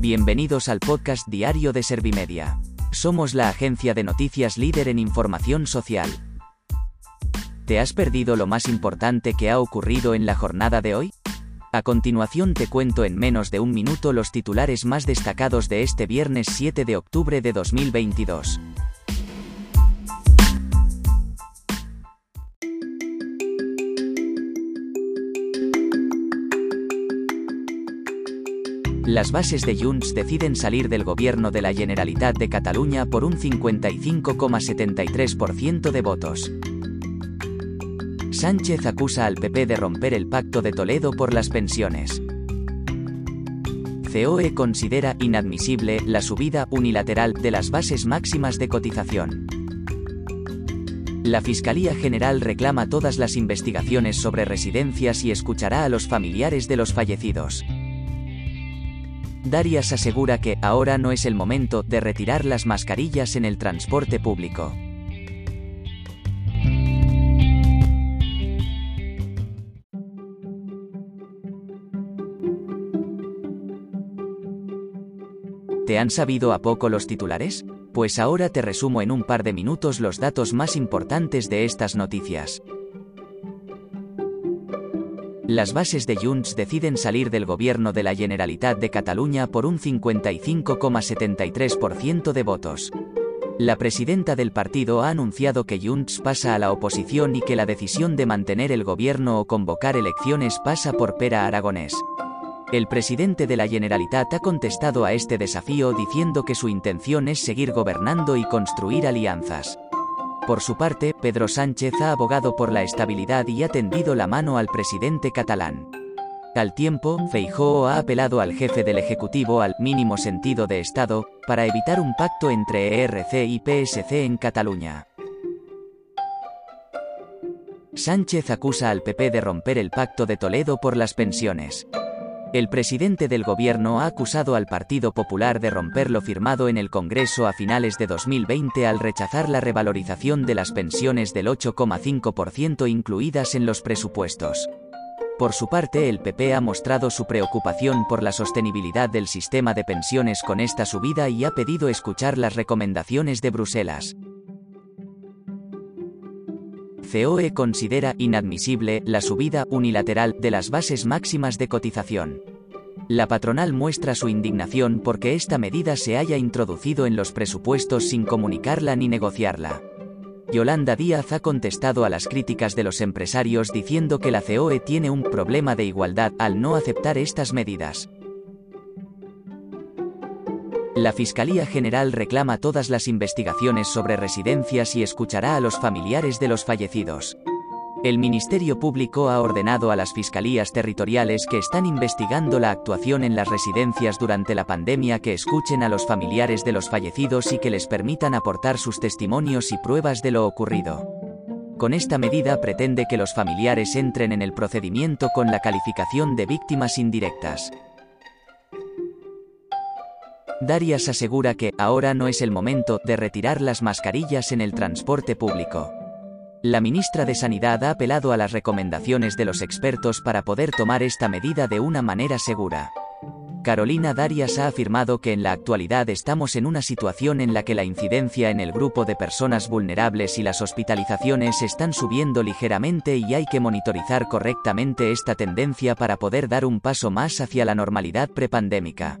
Bienvenidos al podcast diario de Servimedia. Somos la agencia de noticias líder en información social. ¿Te has perdido lo más importante que ha ocurrido en la jornada de hoy? A continuación te cuento en menos de un minuto los titulares más destacados de este viernes 7 de octubre de 2022. Las bases de Junts deciden salir del gobierno de la Generalitat de Cataluña por un 55,73% de votos. Sánchez acusa al PP de romper el pacto de Toledo por las pensiones. COE considera inadmisible la subida unilateral de las bases máximas de cotización. La Fiscalía General reclama todas las investigaciones sobre residencias y escuchará a los familiares de los fallecidos. Darias asegura que ahora no es el momento de retirar las mascarillas en el transporte público. ¿Te han sabido a poco los titulares? Pues ahora te resumo en un par de minutos los datos más importantes de estas noticias. Las bases de Junts deciden salir del gobierno de la Generalitat de Cataluña por un 55,73% de votos. La presidenta del partido ha anunciado que Junts pasa a la oposición y que la decisión de mantener el gobierno o convocar elecciones pasa por Pera Aragonés. El presidente de la Generalitat ha contestado a este desafío diciendo que su intención es seguir gobernando y construir alianzas. Por su parte, Pedro Sánchez ha abogado por la estabilidad y ha tendido la mano al presidente catalán. Al tiempo, Feijóo ha apelado al jefe del Ejecutivo al mínimo sentido de Estado, para evitar un pacto entre ERC y PSC en Cataluña. Sánchez acusa al PP de romper el pacto de Toledo por las pensiones. El presidente del gobierno ha acusado al Partido Popular de romper lo firmado en el Congreso a finales de 2020 al rechazar la revalorización de las pensiones del 8,5% incluidas en los presupuestos. Por su parte, el PP ha mostrado su preocupación por la sostenibilidad del sistema de pensiones con esta subida y ha pedido escuchar las recomendaciones de Bruselas. COE considera inadmisible la subida unilateral de las bases máximas de cotización. La patronal muestra su indignación porque esta medida se haya introducido en los presupuestos sin comunicarla ni negociarla. Yolanda Díaz ha contestado a las críticas de los empresarios diciendo que la COE tiene un problema de igualdad al no aceptar estas medidas. La Fiscalía General reclama todas las investigaciones sobre residencias y escuchará a los familiares de los fallecidos. El Ministerio Público ha ordenado a las fiscalías territoriales que están investigando la actuación en las residencias durante la pandemia que escuchen a los familiares de los fallecidos y que les permitan aportar sus testimonios y pruebas de lo ocurrido. Con esta medida pretende que los familiares entren en el procedimiento con la calificación de víctimas indirectas. Darias asegura que ahora no es el momento de retirar las mascarillas en el transporte público. La ministra de Sanidad ha apelado a las recomendaciones de los expertos para poder tomar esta medida de una manera segura. Carolina Darias ha afirmado que en la actualidad estamos en una situación en la que la incidencia en el grupo de personas vulnerables y las hospitalizaciones están subiendo ligeramente y hay que monitorizar correctamente esta tendencia para poder dar un paso más hacia la normalidad prepandémica.